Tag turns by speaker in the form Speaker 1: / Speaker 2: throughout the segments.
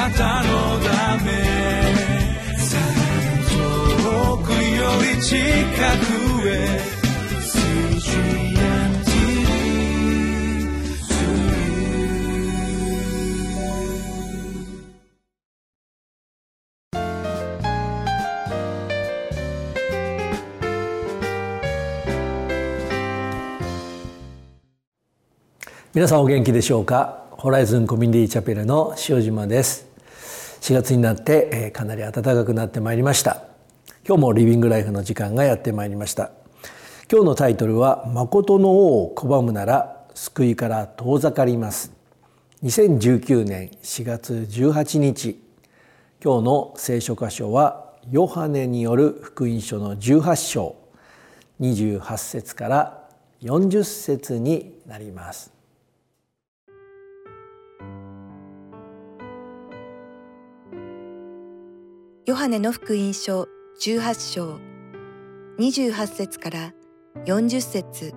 Speaker 1: なたのため遠くより近くへ
Speaker 2: 皆さんお元気でしょうか？ホライズンコミュニティチャペルの塩島です。4月になって、かなり暖かくなってまいりました。今日もリビングライフの時間がやってまいりました。今日のタイトルは誠の王を拒むなら救いから遠ざかります。2019年4月18日。今日の聖書箇所はヨハネによる福音書の18章。28節から40節になります。
Speaker 3: ヨハネの福音書18章28節から40節。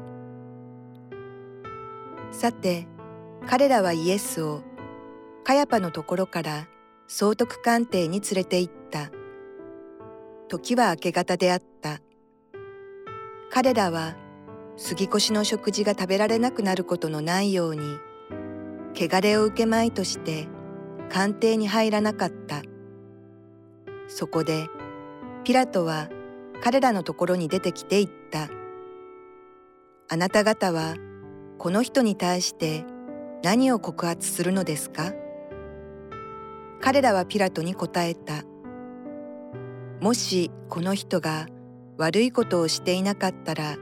Speaker 3: さて彼らはイエスをカヤパのところから総督官邸に連れて行った。時は明け方であった。彼らは杉越の食事が食べられなくなることのないように汚れを受けまいとして官邸に入らなかった。そこでピラトは彼らのところに出てきて言った。あなた方はこの人に対して何を告発するのですか？彼らはピラトに答えた。もしこの人が悪いことをしていなかったら、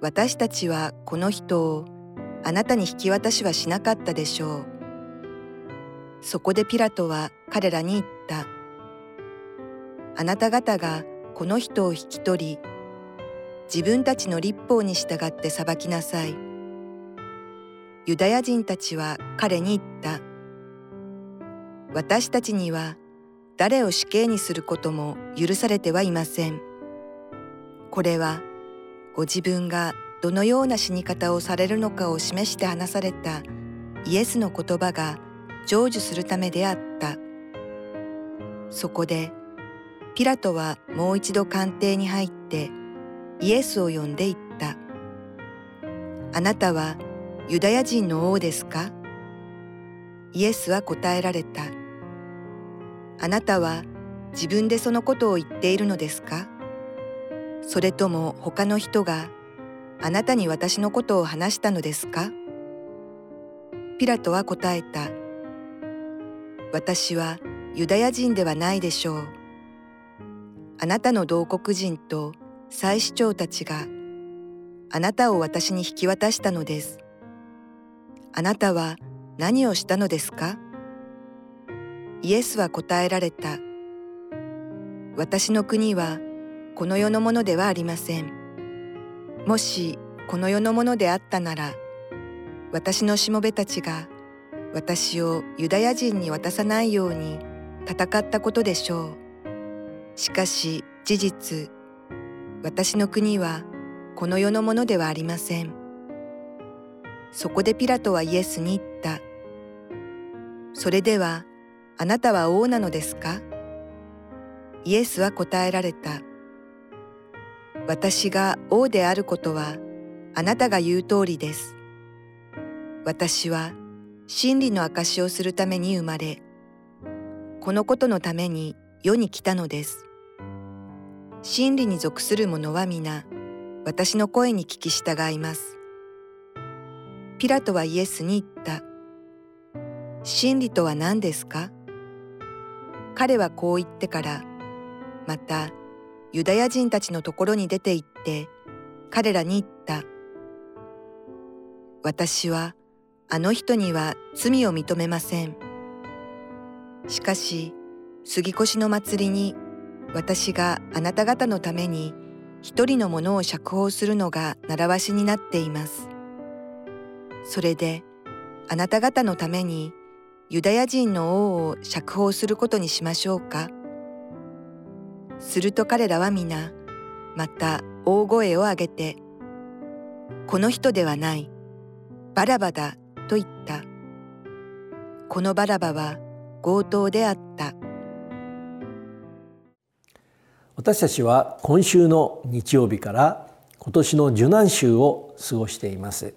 Speaker 3: 私たちはこの人をあなたに引き渡しはしなかったでしょう。そこでピラトは彼らに言った。あなた方がこの人を引き取り自分たちの立法に従って裁きなさい。ユダヤ人たちは彼に言った。私たちには誰を死刑にすることも許されてはいません。これはご自分がどのような死に方をされるのかを示して話されたイエスの言葉が成就するためであった。そこでピラトはもう一度官邸に入ってイエスを呼んで言った。あなたはユダヤ人の王ですか？イエスは答えられた。あなたは自分でそのことを言っているのですか？それとも他の人があなたに私のことを話したのですか？ピラトは答えた。私はユダヤ人ではないでしょう。あなたの同国人と祭司長たちがあなたを私に引き渡したのです。あなたは何をしたのですか？イエスは答えられた。私の国はこの世のものではありません。もしこの世のものであったなら、私のしもべたちが私をユダヤ人に渡さないように戦ったことでしょう。しかし事実、私の国はこの世のものではありません。そこでピラトはイエスに言った。それではあなたは王なのですか？イエスは答えられた。私が王であることはあなたが言う通りです。私は真理の証しをするために生まれ、このことのために世に来たのです。真理に属する者は皆、私の声に聞き従います。ピラトはイエスに言った。真理とは何ですか？彼はこう言ってから、またユダヤ人たちのところに出て行って、彼らに言った。私はあの人には罪を認めません。しかし、杉越の祭りに私があなた方のために一人のものを釈放するのが習わしになっています。それであなた方のためにユダヤ人の王を釈放することにしましょうか。すると彼らは皆また大声を上げて「この人ではないバラバだ」と言った。このバラバは強盗であった
Speaker 2: 私たちは今週の日曜日から今年の受難週を過ごしています。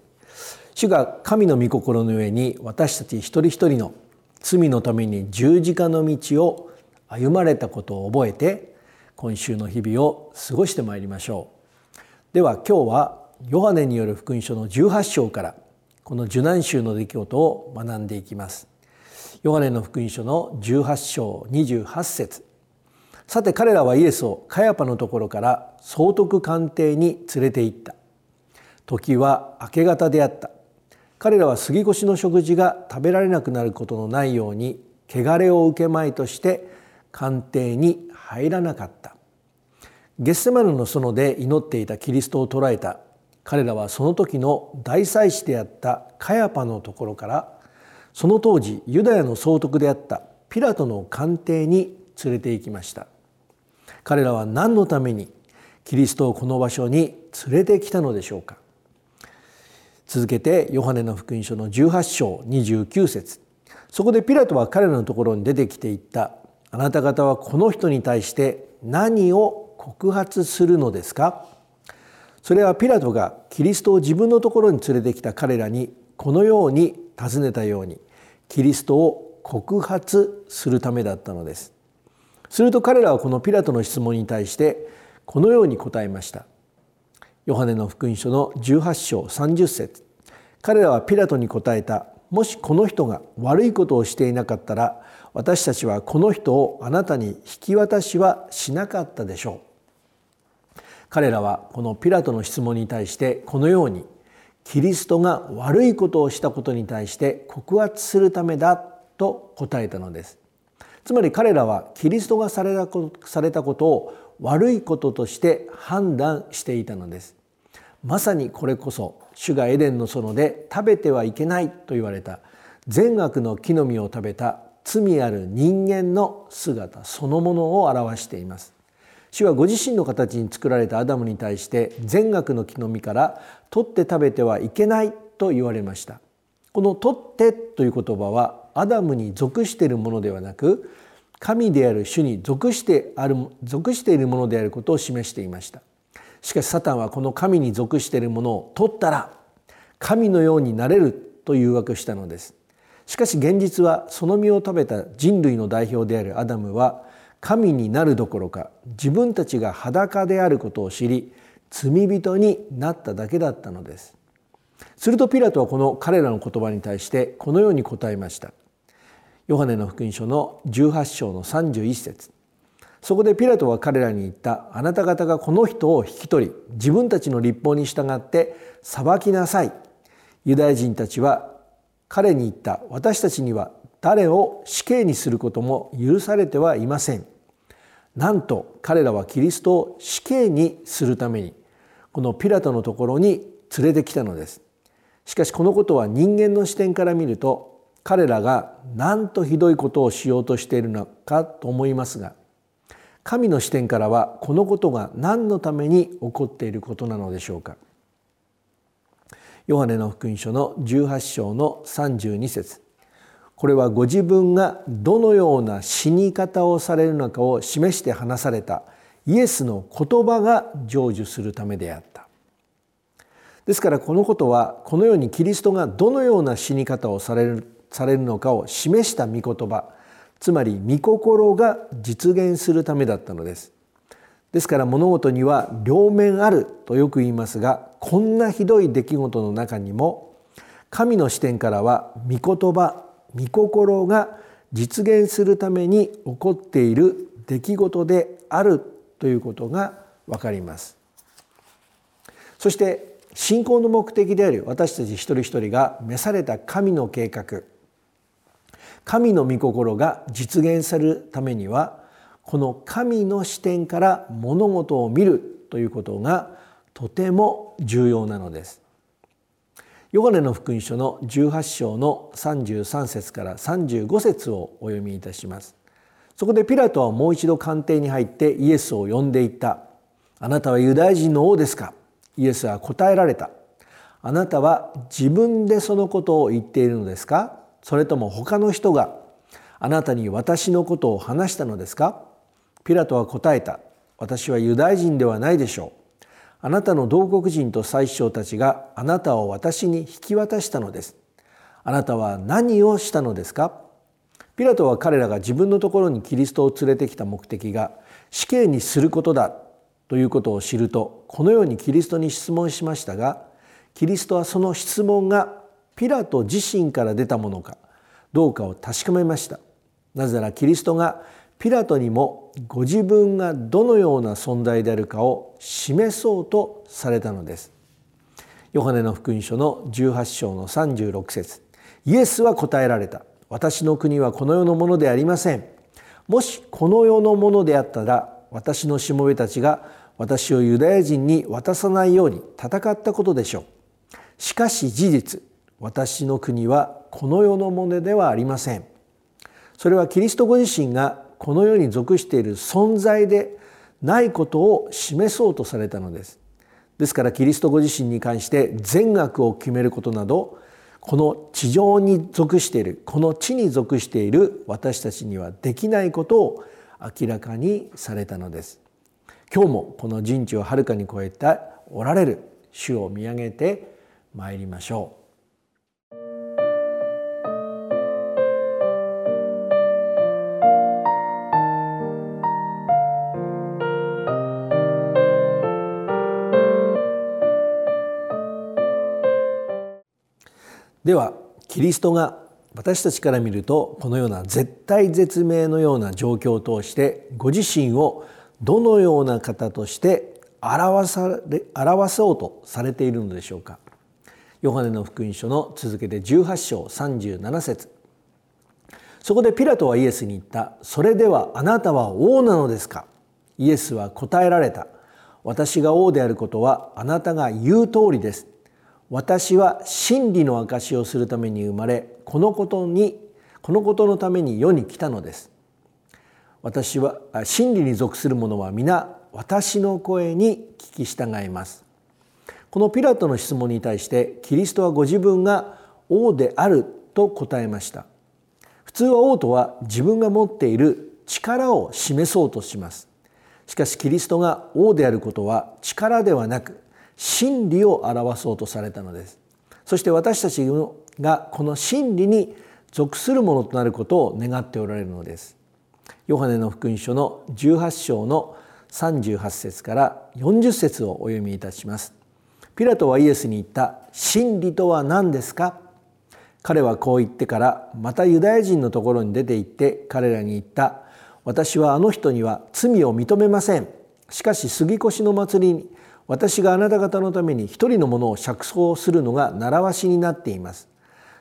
Speaker 2: 主が神の御心の上に私たち一人一人の罪のために十字架の道を歩まれたことを覚えて今週の日々を過ごしてまいりましょう。では今日はヨハネによる福音書の18章からこの受難週の出来事を学んでいきます。ヨハネの福音書の18章28節。さて彼らはイエスをカヤパのところから総督官邸に連れて行った。時は明け方であった。彼らは杉越の食事が食べられなくなることのないように汚れを受けまいとして官邸に入らなかった。ゲッセマヌの園で祈っていたキリストを捉えた。彼らはその時の大祭司であったカヤパのところからその当時ユダヤの総督であったピラトの官邸に連れて行きました。彼らは何のためにキリストをこの場所に連れてきたのでしょうか？続けてヨハネの福音書の18章29節。そこでピラトは彼らのところに出てきていった。あなた方はこの人に対して何を告発するのですか？それはピラトがキリストを自分のところに連れてきた彼らにこのように尋ねたようにキリストを告発するためだったのです。すると彼らはこのピラトの質問に対してこのように答えました。ヨハネの福音書の18章30節。彼らはピラトに答えた。もしこの人が悪いことをしていなかったら私たちはこの人をあなたに引き渡しはしなかったでしょう。彼らはこのピラトの質問に対してこのようにキリストが悪いことをしたことに対して告発するためだと答えたのです。つまり彼らはキリストがされたことを悪いこととして判断していたのです。まさにこれこそ主がエデンの園で食べてはいけないと言われた。善悪の木の実を食べた罪ある人間の姿そのものを表しています。主はご自身の形に作られたアダムに対して善悪の木の実から取って食べてはいけないと言われました。この「取って」という言葉はアダムに属しているものではなく神である主に属してある属しているものであることを示していました。しかしサタンはこの神に属しているものを取ったら神のようになれると誘惑したのです。しかし現実はその実を食べた人類の代表であるアダムは神になるどころか自分たちが裸であることを知り罪人になっただけだったのです。するとピラトはこの彼らの言葉に対してこのように答えました。ヨハネの福音書の18章の31節。そこでピラトは彼らに言った。あなた方がこの人を引き取り自分たちの立法に従って裁きなさい。ユダヤ人たちは彼に言った。私たちには誰を死刑にすることも許されてはいません。なんと彼らはキリストを死刑にするためにこのピラトのところに連れてきたのです。しかしこのことは人間の視点から見ると彼らが何とひどいことをしようとしているのかと思いますが神の視点からはこのことが何のために起こっていることなのでしょうか。ヨハネの福音書の18章の32節。これはご自分がどのような死に方をされるのかを示して話されたイエスの言葉が成就するためであった。ですからこのことはこのようにキリストがどのような死に方をされるされるのかを示した御言葉つまり御心が実現するためだったのです。ですから物事には両面あるとよく言いますがこんなひどい出来事の中にも神の視点からは御言葉御心が実現するために起こっている出来事であるということがわかります。そして信仰の目的である私たち一人一人が召された神の計画神の御心が実現されるためにはこの神の視点から物事を見るということがとても重要なのです。ヨハネの福音書の18章の33節から35節をお読みいたします。そこでピラトはもう一度官邸に入ってイエスを呼んでいった。あなたはユダヤ人の王ですか？イエスは答えられた。あなたは自分でそのことを言っているのですか？それとも他の人があなたに私のことを話したのですか？ピラトは答えた私はユダヤ人ではないでしょうあなたの同国人と宰相たちがあなたを私に引き渡したのですあなたは何をしたのですかピラトは彼らが自分のところにキリストを連れてきた目的が死刑にすることだということを知るとこのようにキリストに質問しましたがキリストはその質問がピラト自身から出たものかどうかを確かめました。なぜならキリストがピラトにもご自分がどのような存在であるかを示そうとされたのです。ヨハネの福音書の18章の36節。イエスは答えられた。私の国はこの世のものでありません。もしこの世のものであったら私のしもべたちが私をユダヤ人に渡さないように戦ったことでしょう。しかし事実私の国はこの世のものではありません。それはキリストご自身がこの世に属している存在でないことを示そうとされたのです。ですからキリストご自身に関して善悪を決めることなどこの地上に属しているこの地に属している私たちにはできないことを明らかにされたのです。今日もこの人知をはるかに超えておられる主を見上げてまいりましょう。ではキリストが私たちから見るとこのような絶対絶命のような状況を通してご自身をどのような方として表され表そうとされているのでしょうか。ヨハネの福音書の続けて18章37節。そこでピラトはイエスに言った「それではあなたは王なのですか?」イエスは答えられた「私が王であることはあなたが言う通りです」私は真理の証をするために生まれこのことにこのことのために世に来たのです。私は真理に属する者は皆私の声に聞き従います。このピラトの質問に対してキリストはご自分が王であると答えました。普通は王とは自分が持っている力を示そうとします。しかしキリストが王であることは力ではなく真理を表そうとされたのです。そして私たちがこの真理に属するものとなることを願っておられるのです。ヨハネの福音書の18章の38節から40節をお読みいたします。ピラトはイエスに言った真理とは何ですか？彼はこう言ってからまたユダヤ人のところに出て行って彼らに言った私はあの人には罪を認めません。しかし杉越の祭りに私があなた方のために一人のものを釈放するのが習わしになっています。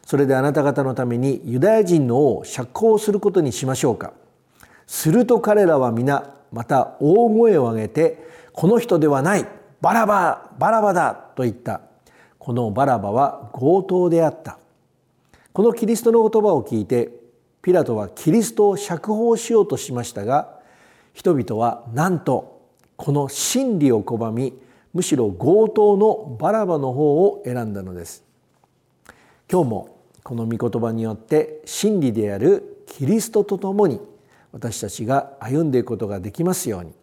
Speaker 2: それであなた方のためにユダヤ人の王を釈放することにしましょうか。すると彼らは皆また大声を上げてこの人ではないバラババラバだと言ったこのバラバは強盗であったこのキリストの言葉を聞いてピラトはキリストを釈放しようとしましたが人々はなんとこの真理を拒みむしろ強盗のバラバの方を選んだのです。今日もこの御言葉によって真理であるキリストと共に私たちが歩んでいくことができますように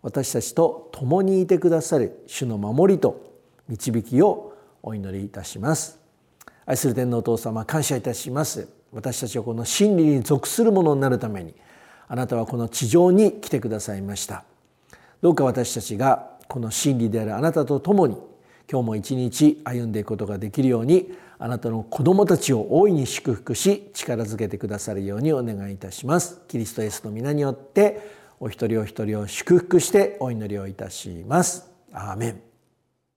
Speaker 2: 私たちと共にいてくださる主の守りと導きをお祈りいたします。愛する天皇お父様感謝いたします。私たちはこの真理に属するものになるためにあなたはこの地上に来てくださいました。どうか私たちがこの真理であるあなたと共に今日も一日歩んでいくことができるようにあなたの子供たちを大いに祝福し力づけてくださるようにお願いいたします。キリストイエスの皆によってお一人お一人を祝福してお祈りをいたします。アーメン。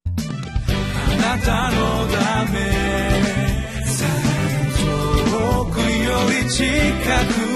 Speaker 1: あなたのため遠くより近く